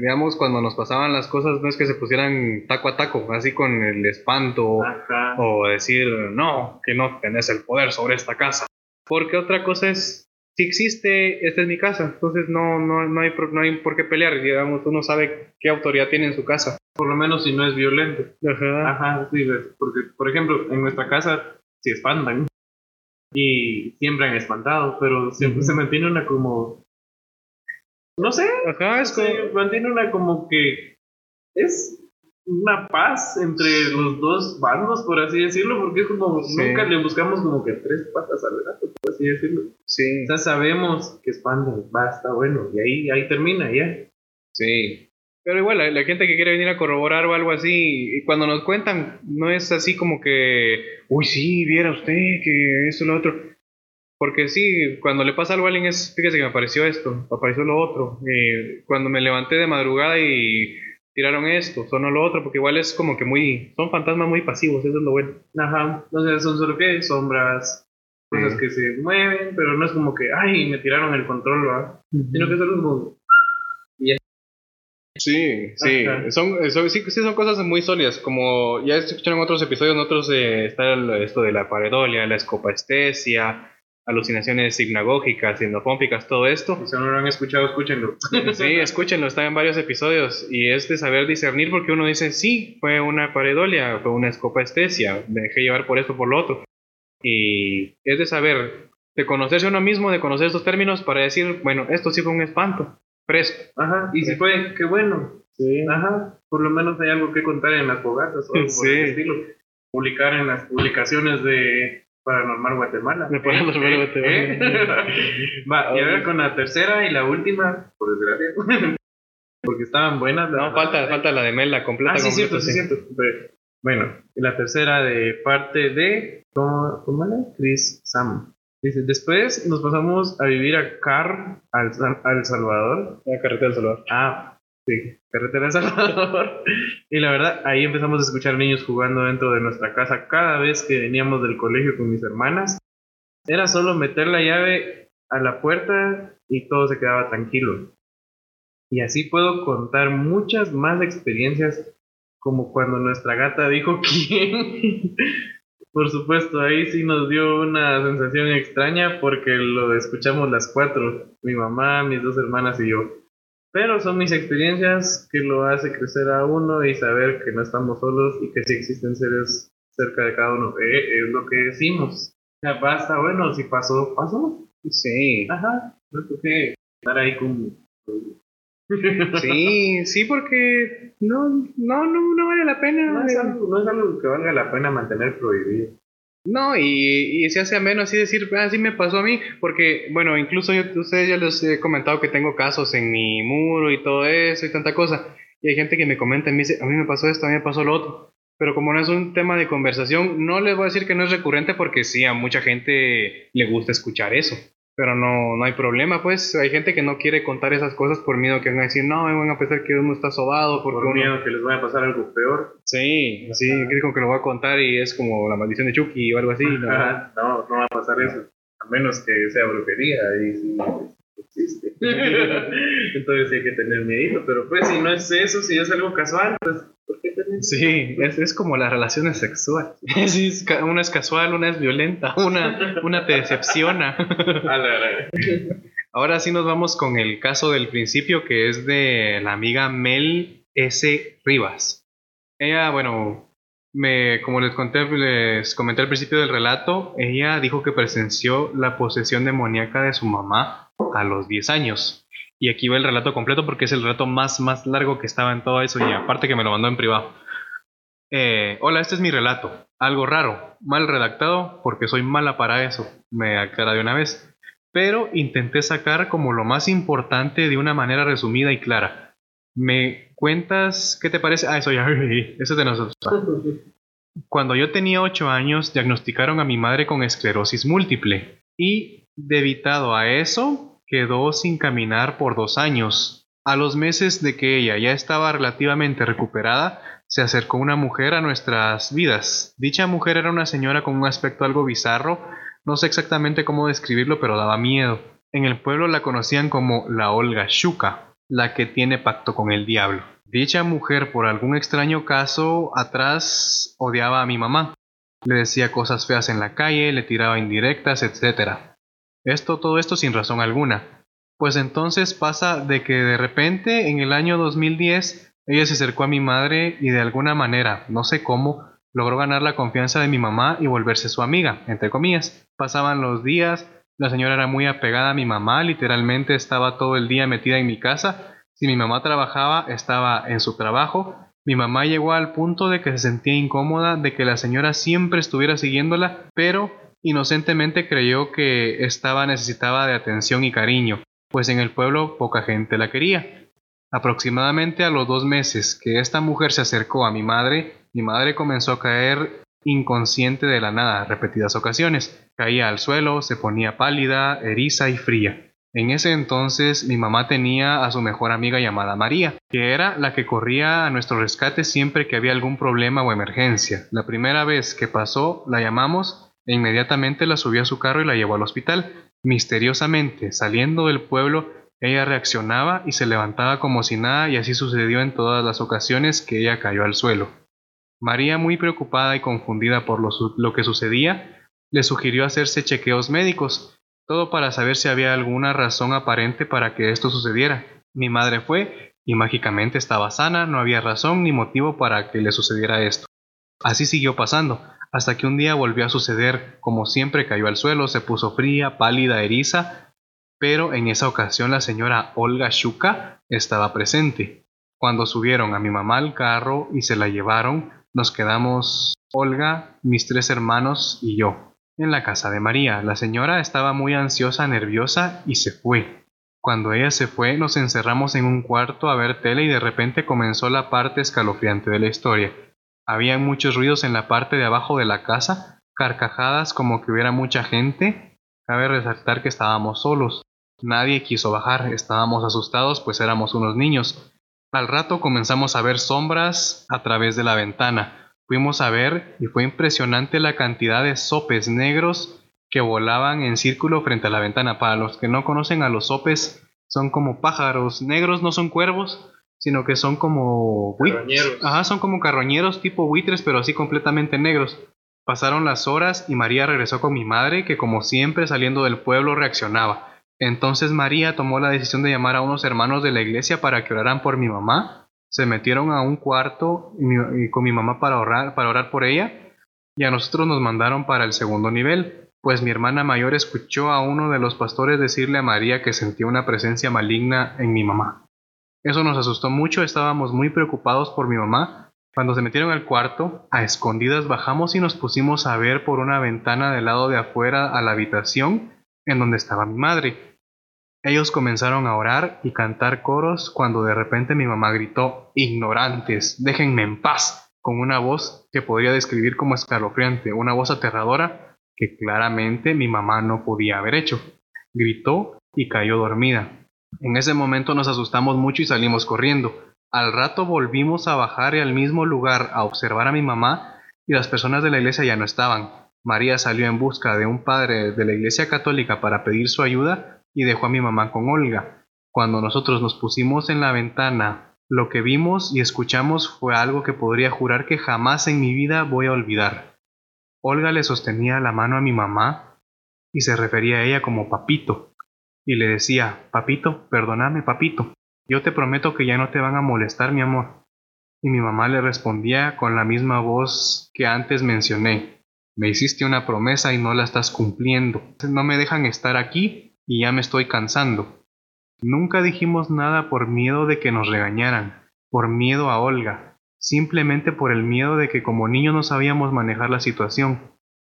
digamos, cuando nos pasaban las cosas, no es que se pusieran taco a taco, así con el espanto, o decir, no, que no tenés el poder sobre esta casa. Porque otra cosa es, si existe, esta es mi casa, entonces no, no, no, hay, no hay por qué pelear, digamos, uno sabe qué autoridad tiene en su casa. Por lo menos si no es violento. Ajá. Ajá, sí, porque, por ejemplo, en nuestra casa se espantan y siempre han espantado, pero siempre se mantiene una como... No sé, Ajá, es se mantiene una como que es una paz entre los dos bandos, por así decirlo, porque es como nunca le buscamos como que tres patas al gato, por así decirlo. Sí. O sea, sabemos que espantan, va, está bueno, y ahí, ahí termina ya. Sí. Pero igual, la, gente que quiere venir a corroborar o algo así, y cuando nos cuentan, no es así como que, uy, sí, viera usted que eso, lo otro. Porque sí, cuando le pasa algo a alguien es, fíjese que me apareció esto, apareció lo otro. Eh, cuando me levanté de madrugada y tiraron esto, sonó lo otro, porque igual es como que muy, son fantasmas muy pasivos, eso es lo bueno. Ajá, no sé, son solo que sombras, cosas que se mueven, pero no es como que, ay, me tiraron el control, ¿va? Sino que solo es como, Sí, sí, son, son, sí, son cosas muy sólidas, como ya escucharon en otros episodios, en otros eh, está esto de la paredolia, la escopaestesia, alucinaciones hipnagógicas, hipnofómpicas, todo esto. Si no lo han escuchado, escúchenlo. sí, escúchenlo, está en varios episodios y es de saber discernir porque uno dice, sí, fue una paredolia, fue una escopaestesia, me dejé llevar por esto, por lo otro. Y es de saber, de conocerse uno mismo, de conocer estos términos para decir, bueno, esto sí fue un espanto fresco. Ajá, y si fue, qué bueno. Sí. Ajá, por lo menos hay algo que contar en las fogatas o algo por el estilo. Publicar en las publicaciones de Paranormal Guatemala. De Paranormal ¿Eh? Guatemala. Va, y ahora con la tercera y la última, por desgracia. Porque estaban buenas. No, falta, falta la de Mel, la completa. Ah, sí, cierto, sí, cierto. Bueno, la tercera de parte de. ¿Cómo, cómo era? Chris Sam. Dice, después nos pasamos a vivir a Car, al, al Salvador. A Carretera del Salvador. Ah, sí, Carretera del Salvador. y la verdad, ahí empezamos a escuchar niños jugando dentro de nuestra casa cada vez que veníamos del colegio con mis hermanas. Era solo meter la llave a la puerta y todo se quedaba tranquilo. Y así puedo contar muchas más experiencias como cuando nuestra gata dijo quién por supuesto, ahí sí nos dio una sensación extraña porque lo escuchamos las cuatro, mi mamá, mis dos hermanas y yo. Pero son mis experiencias que lo hace crecer a uno y saber que no estamos solos y que sí existen seres cerca de cada uno. Eh, es lo que decimos. Ya basta, bueno, si pasó, pasó. Sí. Ajá. No que estar ahí con Sí, sí, porque no, no, no, no vale la pena. No es, algo, que valga la pena mantener prohibido. No, y, y se hace menos así decir, así ah, me pasó a mí, porque, bueno, incluso yo, ustedes ya les he comentado que tengo casos en mi muro y todo eso y tanta cosa, y hay gente que me comenta y me dice, a mí me pasó esto, a mí me pasó lo otro, pero como no es un tema de conversación, no les voy a decir que no es recurrente porque sí, a mucha gente le gusta escuchar eso pero no, no hay problema, pues hay gente que no quiere contar esas cosas por miedo que van a decir, no, van a pensar que uno está sobado. Porque por miedo que les vaya a pasar algo peor. Sí, así, como que lo voy a contar y es como la maldición de Chucky o algo así. No, no, no va a pasar eso, a menos que sea brujería y sí existe. Entonces hay que tener miedo, pero pues si no es eso, si es algo casual, pues Sí, es, es, como las relaciones sexuales. una es casual, una es violenta, una, una te decepciona. Ahora sí nos vamos con el caso del principio que es de la amiga Mel S. Rivas. Ella, bueno, me, como les conté, les comenté al principio del relato, ella dijo que presenció la posesión demoníaca de su mamá a los 10 años. Y aquí va el relato completo porque es el relato más, más largo que estaba en todo eso y aparte que me lo mandó en privado. Eh, hola, este es mi relato. Algo raro, mal redactado porque soy mala para eso, me aclara de una vez. Pero intenté sacar como lo más importante de una manera resumida y clara. ¿Me cuentas qué te parece? Ah, eso ya, eso es de nosotros. Cuando yo tenía 8 años, diagnosticaron a mi madre con esclerosis múltiple. Y, debitado a eso, quedó sin caminar por dos años. A los meses de que ella ya estaba relativamente recuperada, se acercó una mujer a nuestras vidas. Dicha mujer era una señora con un aspecto algo bizarro, no sé exactamente cómo describirlo, pero daba miedo. En el pueblo la conocían como la Olga Shuka, la que tiene pacto con el diablo. Dicha mujer, por algún extraño caso atrás, odiaba a mi mamá. Le decía cosas feas en la calle, le tiraba indirectas, etc. Esto, todo esto sin razón alguna. Pues entonces pasa de que de repente, en el año 2010, ella se acercó a mi madre y de alguna manera, no sé cómo, logró ganar la confianza de mi mamá y volverse su amiga, entre comillas. Pasaban los días, la señora era muy apegada a mi mamá, literalmente estaba todo el día metida en mi casa. Si mi mamá trabajaba, estaba en su trabajo. Mi mamá llegó al punto de que se sentía incómoda de que la señora siempre estuviera siguiéndola, pero inocentemente creyó que estaba necesitada de atención y cariño, pues en el pueblo poca gente la quería. Aproximadamente a los dos meses que esta mujer se acercó a mi madre, mi madre comenzó a caer inconsciente de la nada repetidas ocasiones. Caía al suelo, se ponía pálida, eriza y fría. En ese entonces mi mamá tenía a su mejor amiga llamada María, que era la que corría a nuestro rescate siempre que había algún problema o emergencia. La primera vez que pasó, la llamamos e inmediatamente la subió a su carro y la llevó al hospital. Misteriosamente, saliendo del pueblo, ella reaccionaba y se levantaba como si nada y así sucedió en todas las ocasiones que ella cayó al suelo. María, muy preocupada y confundida por lo, que sucedía, le sugirió hacerse chequeos médicos, todo para saber si había alguna razón aparente para que esto sucediera. Mi madre fue y mágicamente estaba sana, no había razón ni motivo para que le sucediera esto. Así siguió pasando, hasta que un día volvió a suceder, como siempre cayó al suelo, se puso fría, pálida, eriza pero en esa ocasión la señora Olga Shuka estaba presente. Cuando subieron a mi mamá al carro y se la llevaron, nos quedamos Olga, mis tres hermanos y yo, en la casa de María. La señora estaba muy ansiosa, nerviosa y se fue. Cuando ella se fue, nos encerramos en un cuarto a ver tele y de repente comenzó la parte escalofriante de la historia. Había muchos ruidos en la parte de abajo de la casa, carcajadas como que hubiera mucha gente. Cabe resaltar que estábamos solos. Nadie quiso bajar, estábamos asustados pues éramos unos niños. Al rato comenzamos a ver sombras a través de la ventana. Fuimos a ver y fue impresionante la cantidad de sopes negros que volaban en círculo frente a la ventana. Para los que no conocen a los sopes, son como pájaros negros, no son cuervos, sino que son como carroñeros. Ajá, son como carroñeros tipo buitres, pero así completamente negros. Pasaron las horas y María regresó con mi madre, que como siempre saliendo del pueblo reaccionaba. Entonces María tomó la decisión de llamar a unos hermanos de la iglesia para que oraran por mi mamá. Se metieron a un cuarto con mi mamá para orar, para orar por ella y a nosotros nos mandaron para el segundo nivel, pues mi hermana mayor escuchó a uno de los pastores decirle a María que sentía una presencia maligna en mi mamá. Eso nos asustó mucho, estábamos muy preocupados por mi mamá. Cuando se metieron al cuarto, a escondidas bajamos y nos pusimos a ver por una ventana del lado de afuera a la habitación en donde estaba mi madre. Ellos comenzaron a orar y cantar coros cuando de repente mi mamá gritó, Ignorantes, déjenme en paz, con una voz que podría describir como escalofriante, una voz aterradora que claramente mi mamá no podía haber hecho. Gritó y cayó dormida. En ese momento nos asustamos mucho y salimos corriendo. Al rato volvimos a bajar y al mismo lugar a observar a mi mamá y las personas de la iglesia ya no estaban. María salió en busca de un padre de la iglesia católica para pedir su ayuda y dejó a mi mamá con Olga. Cuando nosotros nos pusimos en la ventana, lo que vimos y escuchamos fue algo que podría jurar que jamás en mi vida voy a olvidar. Olga le sostenía la mano a mi mamá y se refería a ella como papito, y le decía, papito, perdóname, papito, yo te prometo que ya no te van a molestar, mi amor. Y mi mamá le respondía con la misma voz que antes mencioné, me hiciste una promesa y no la estás cumpliendo. No me dejan estar aquí y ya me estoy cansando. Nunca dijimos nada por miedo de que nos regañaran, por miedo a Olga, simplemente por el miedo de que como niños no sabíamos manejar la situación.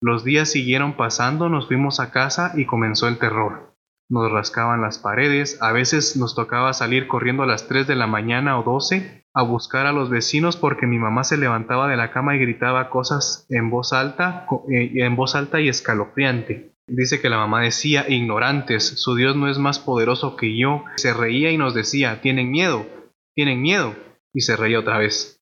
Los días siguieron pasando, nos fuimos a casa y comenzó el terror. Nos rascaban las paredes, a veces nos tocaba salir corriendo a las 3 de la mañana o 12 a buscar a los vecinos porque mi mamá se levantaba de la cama y gritaba cosas en voz alta, eh, en voz alta y escalofriante. Dice que la mamá decía, ignorantes, su Dios no es más poderoso que yo. Se reía y nos decía, tienen miedo, tienen miedo. Y se reía otra vez.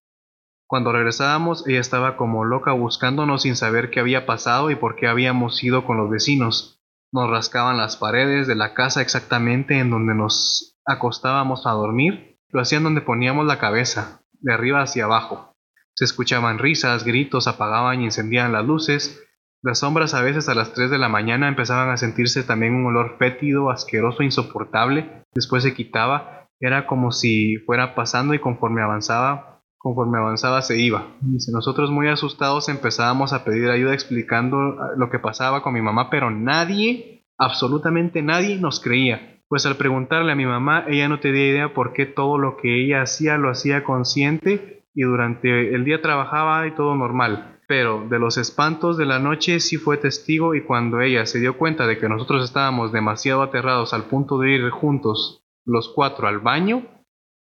Cuando regresábamos, ella estaba como loca buscándonos sin saber qué había pasado y por qué habíamos ido con los vecinos. Nos rascaban las paredes de la casa exactamente en donde nos acostábamos a dormir. Lo hacían donde poníamos la cabeza, de arriba hacia abajo. Se escuchaban risas, gritos, apagaban y encendían las luces. Las sombras a veces a las 3 de la mañana empezaban a sentirse también un olor fétido, asqueroso, insoportable. Después se quitaba. Era como si fuera pasando y conforme avanzaba, conforme avanzaba se iba. Dice, nosotros muy asustados empezábamos a pedir ayuda explicando lo que pasaba con mi mamá, pero nadie, absolutamente nadie nos creía. Pues al preguntarle a mi mamá, ella no tenía idea por qué todo lo que ella hacía lo hacía consciente y durante el día trabajaba y todo normal. Pero de los espantos de la noche sí fue testigo y cuando ella se dio cuenta de que nosotros estábamos demasiado aterrados al punto de ir juntos los cuatro al baño,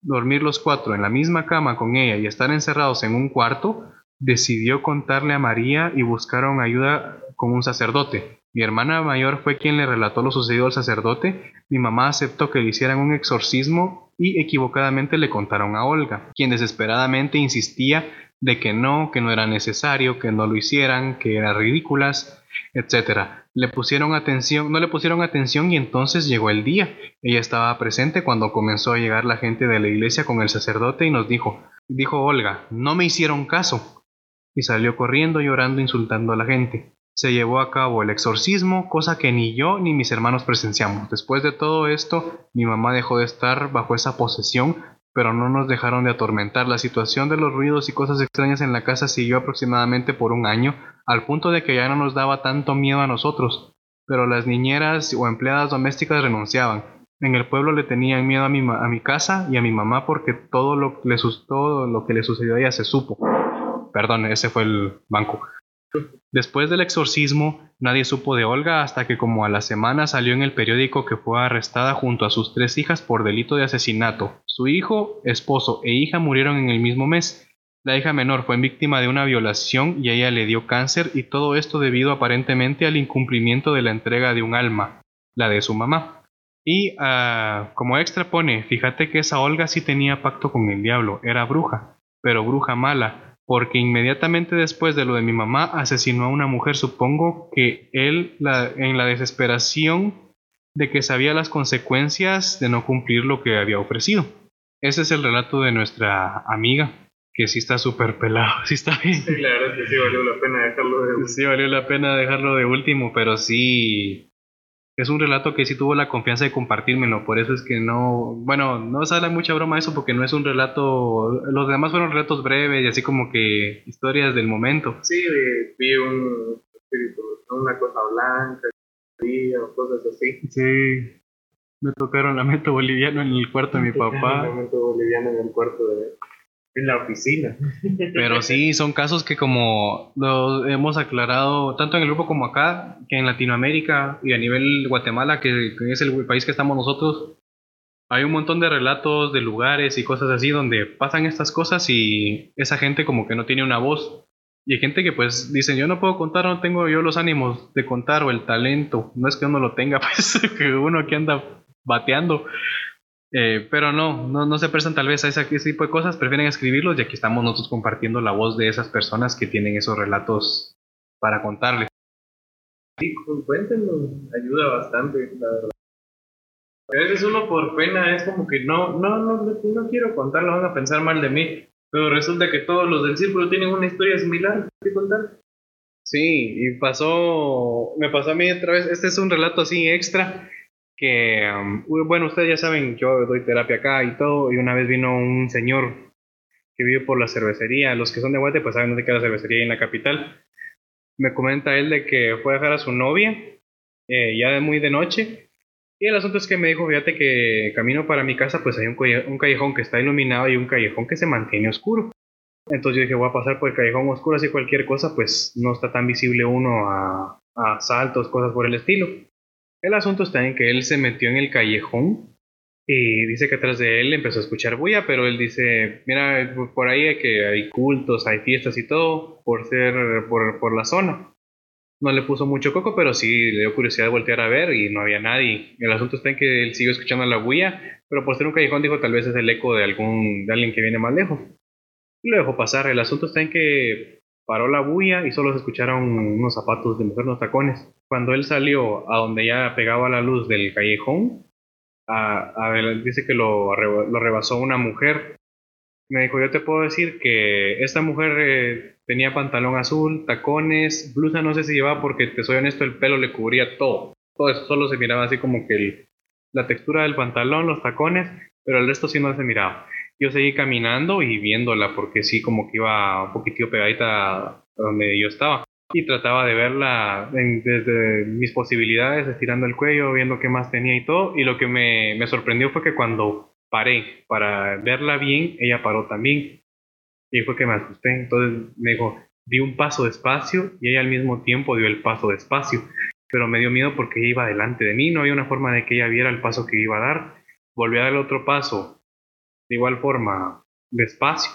dormir los cuatro en la misma cama con ella y estar encerrados en un cuarto, decidió contarle a María y buscaron ayuda con un sacerdote. Mi hermana mayor fue quien le relató lo sucedido al sacerdote. Mi mamá aceptó que le hicieran un exorcismo y equivocadamente le contaron a Olga, quien desesperadamente insistía de que no, que no era necesario, que no lo hicieran, que eran ridículas, etc. Le pusieron atención, no le pusieron atención y entonces llegó el día. Ella estaba presente cuando comenzó a llegar la gente de la iglesia con el sacerdote y nos dijo, dijo Olga, no me hicieron caso. Y salió corriendo llorando insultando a la gente se llevó a cabo el exorcismo, cosa que ni yo ni mis hermanos presenciamos. Después de todo esto, mi mamá dejó de estar bajo esa posesión, pero no nos dejaron de atormentar. La situación de los ruidos y cosas extrañas en la casa siguió aproximadamente por un año, al punto de que ya no nos daba tanto miedo a nosotros, pero las niñeras o empleadas domésticas renunciaban. En el pueblo le tenían miedo a mi, a mi casa y a mi mamá porque todo lo, le, todo lo que le sucedió a ella se supo. Perdón, ese fue el banco. Después del exorcismo, nadie supo de Olga hasta que como a la semana salió en el periódico que fue arrestada junto a sus tres hijas por delito de asesinato. Su hijo, esposo e hija murieron en el mismo mes. La hija menor fue víctima de una violación y ella le dio cáncer y todo esto debido aparentemente al incumplimiento de la entrega de un alma, la de su mamá. Y uh, como extra pone, fíjate que esa Olga sí tenía pacto con el diablo, era bruja, pero bruja mala, porque inmediatamente después de lo de mi mamá asesinó a una mujer. Supongo que él, en la desesperación de que sabía las consecuencias de no cumplir lo que había ofrecido. Ese es el relato de nuestra amiga, que sí está súper pelado, sí está bien. Sí, la verdad es que sí valió la pena dejarlo de último. Sí, valió la pena dejarlo de último, pero sí es un relato que sí tuvo la confianza de compartírmelo, por eso es que no, bueno, no sale mucha broma eso porque no es un relato, los demás fueron relatos breves y así como que historias del momento. Sí, vi un espíritu, una cosa blanca, o cosas así. Sí, me tocaron lamento boliviano en el cuarto de mi papá. Lamento boliviano en el cuarto de en la oficina. Pero sí, son casos que como lo hemos aclarado tanto en el grupo como acá, que en Latinoamérica y a nivel Guatemala, que, es el país que estamos nosotros, hay un montón de relatos de lugares y cosas así donde pasan estas cosas y esa gente como que no tiene una voz. Y hay gente que pues dicen, yo no puedo contar, no tengo yo los ánimos de contar o el talento. No es que uno lo tenga, pues que uno aquí anda bateando. Eh, pero no, no, no, se prestan tal vez a ese, tipo de cosas, prefieren escribirlos y aquí estamos nosotros compartiendo la voz de esas personas que tienen esos relatos para contarles. Sí, cuéntenlo, ayuda bastante, la verdad. A veces uno por pena es como que no, no, no, no quiero contarlo, van a pensar mal de mí, pero resulta que todos los del círculo tienen una historia similar que contar. Sí, y pasó, me pasó a mí otra vez, este es un relato así extra, que, um, bueno, ustedes ya saben, yo doy terapia acá y todo, y una vez vino un señor que vive por la cervecería, los que son de Guate pues saben dónde queda la cervecería en la capital, me comenta él de que fue a dejar a su novia, eh, ya muy de noche, y el asunto es que me dijo, fíjate que camino para mi casa pues hay un, callejón que está iluminado y un callejón que se mantiene oscuro. Entonces yo dije, voy a pasar por el callejón oscuro, así cualquier cosa, pues no está tan visible uno a, a saltos, cosas por el estilo. El asunto está en que él se metió en el callejón y dice que atrás de él empezó a escuchar bulla, pero él dice, mira, por ahí hay cultos, hay fiestas y todo, por ser, por, por la zona. no le puso mucho coco, pero sí le dio curiosidad de voltear a ver y no había nadie. El asunto está en que él siguió escuchando la bulla, pero por ser un callejón dijo tal vez es el eco de algún de alguien que viene más lejos. Y lo dejó pasar. El asunto está en que paró la bulla y solo se escucharon unos zapatos de mujer, unos tacones. Cuando él salió a donde ya pegaba la luz del callejón, a, dice que lo, rebasó una mujer. Me dijo, yo te puedo decir que esta mujer eh, tenía pantalón azul, tacones, blusa no sé si llevaba porque te soy honesto, el pelo le cubría todo. Todo solo se miraba así como que la textura del pantalón, los tacones, pero el resto sí no se miraba. Yo seguí caminando y viéndola porque sí como que iba un poquitito pegadita donde yo estaba. Y trataba de verla desde mis posibilidades, estirando el cuello, viendo qué más tenía y todo. Y lo que me, me sorprendió fue que cuando paré para verla bien, ella paró también. Y fue que me asusté. Entonces me dijo, di un paso despacio y ella al mismo tiempo dio el paso despacio. Pero me dio miedo porque iba delante de mí, no había una forma de que ella viera el paso que iba a dar. Volví a dar el otro paso, de igual forma, despacio.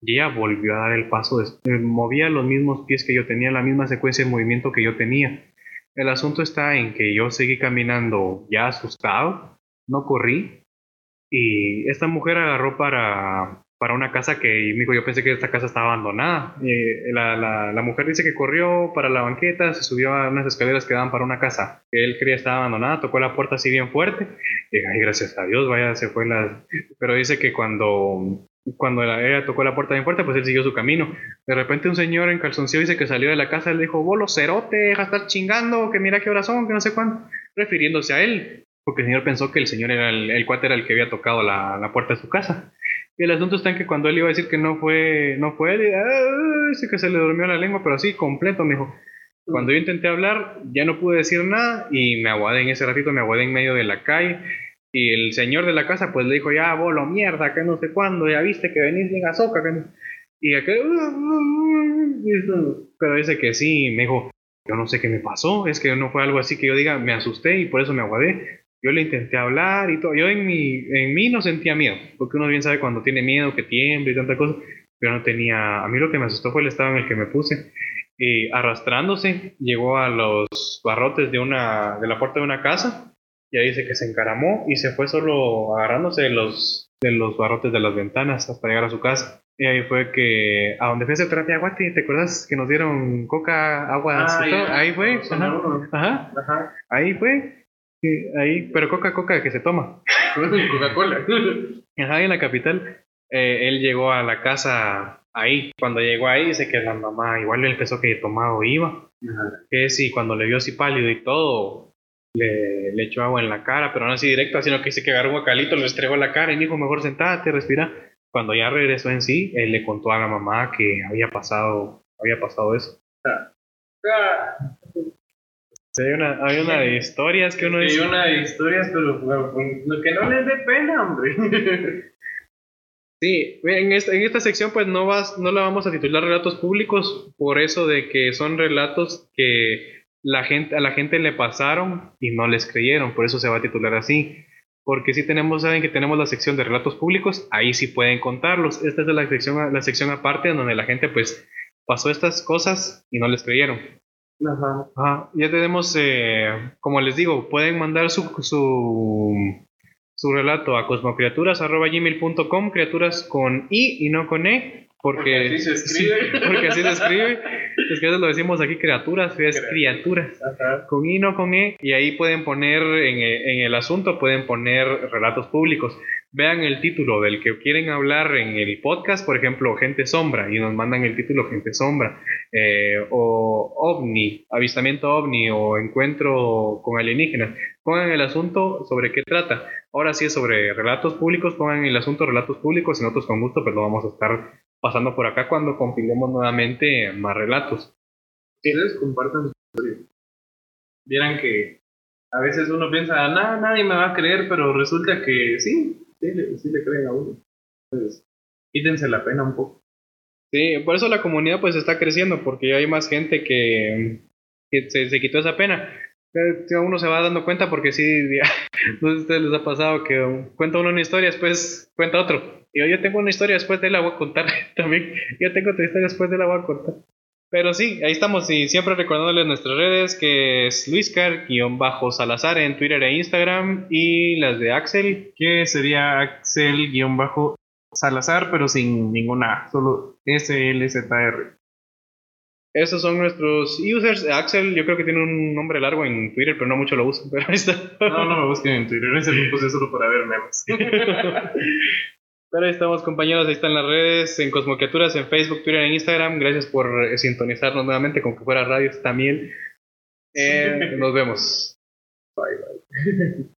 Y ella volvió a dar el paso, eh, movía los mismos pies que yo tenía, la misma secuencia de movimiento que yo tenía. El asunto está en que yo seguí caminando ya asustado, no corrí, y esta mujer agarró para para una casa que me dijo, yo pensé que esta casa estaba abandonada. la, la, mujer dice que corrió para la banqueta, se subió a unas escaleras que daban para una casa él creía estaba abandonada, tocó la puerta así bien fuerte. Y ay, gracias a Dios, vaya, se fue la... Pero dice que cuando, cuando ella tocó la puerta bien fuerte, pues él siguió su camino. De repente un señor en calzoncillo dice que salió de la casa y le dijo, bolo, cerote, deja estar chingando, que mira qué horas son, que no sé cuándo, refiriéndose a él. Porque el señor pensó que el señor era el, el cuate era el que había tocado la, la puerta de su casa. Y el asunto está en que cuando él iba a decir que no fue, no fue él, dice que se le durmió la lengua, pero así, completo, me dijo. Cuando yo intenté hablar, ya no pude decir nada y me aguadé en ese ratito, me aguadé en medio de la calle. Y el señor de la casa, pues le dijo, ya, bolo, mierda, que no sé cuándo, ya viste que venís bien azoka. Que Y aquel, pero dice que sí, me dijo, yo no sé qué me pasó, es que no fue algo así que yo diga, me asusté y por eso me aguadé. Yo le intenté hablar y todo. Yo en, mi, en mí no sentía miedo, porque uno bien sabe cuando tiene miedo, que tiembla y tanta cosa. Pero no tenía. A mí lo que me asustó fue el estado en el que me puse. Y arrastrándose, llegó a los barrotes de, una, de la puerta de una casa. Y ahí dice que se encaramó y se fue solo agarrándose de los, de los barrotes de las ventanas hasta llegar a su casa. Y ahí fue que, a donde fue ese terapia aguate, ¿te acuerdas que nos dieron coca, agua? Ah, ahí fue. Ajá. Ajá. Ahí fue ahí, pero Coca-Cola que se toma. Coca-Cola. Ajá, en la capital. Eh, él llegó a la casa ahí. Cuando llegó ahí, dice que la mamá igual le empezó que tomado iba. Que sí, cuando le vio así pálido y todo, le, le, echó agua en la cara, pero no así directo, sino que dice que agarró un bocalito, le estregó la cara y dijo, mejor sentate, respira. Cuando ya regresó en sí, él le contó a la mamá que había pasado, había pasado eso. Ah. Ah hay una, hay una de historias que uno dice. Hay una de historias, pero lo que no les dé pena, hombre. Sí, en esta, en esta sección pues no, vas, no la vamos a titular relatos públicos por eso de que son relatos que la gente, a la gente le pasaron y no les creyeron, por eso se va a titular así. Porque si tenemos, saben que tenemos la sección de relatos públicos, ahí sí pueden contarlos. Esta es la sección, la sección aparte donde la gente pues pasó estas cosas y no les creyeron. Ajá. Ya tenemos, eh, como les digo, pueden mandar su, su, su relato a cosmocriaturas.gmail.com, criaturas con I y no con E, porque, así se escribe. porque así se escribe. Es que eso lo decimos aquí, criaturas, es criaturas. Con I, no con E. Y ahí pueden poner, en, en el asunto, pueden poner relatos públicos vean el título del que quieren hablar en el podcast, por ejemplo, Gente Sombra, y nos mandan el título Gente Sombra, eh, o OVNI, avistamiento OVNI, o encuentro con alienígenas. Pongan el asunto sobre qué trata. Ahora sí es sobre relatos públicos, pongan el asunto relatos públicos, y nosotros con gusto pues lo vamos a estar pasando por acá cuando compilemos nuevamente más relatos. Ustedes compartan. Vieran que a veces uno piensa, nada, nadie me va a creer, pero resulta que sí, sí le, sí le creen a uno. Entonces, quítense la pena un poco. Sí, por eso la comunidad pues está creciendo, porque hay más gente que, que se, se, quitó esa pena. Uno se va dando cuenta porque sí, no a ustedes les ha pasado que cuenta uno una historia, después cuenta otro. Y yo, tengo una historia, después de la voy a contar también. Yo tengo otra historia, después de la voy a contar. Pero sí, ahí estamos y siempre recordándoles nuestras redes que es Luiscar-Salazar en Twitter e Instagram y las de Axel. Que sería Axel-Salazar pero sin ninguna solo SLZR. Esos son nuestros users. Axel, yo creo que tiene un nombre largo en Twitter, pero no mucho lo usan. Pero ahí está. No, no me busquen en Twitter. Ese lo puse solo para ver memes. Pero ahí están compañeros, ahí están las redes, en Cosmocriaturas, en Facebook, Twitter, en Instagram. Gracias por eh, sintonizarnos nuevamente, como que fuera radio también. Eh, nos vemos. Bye, bye.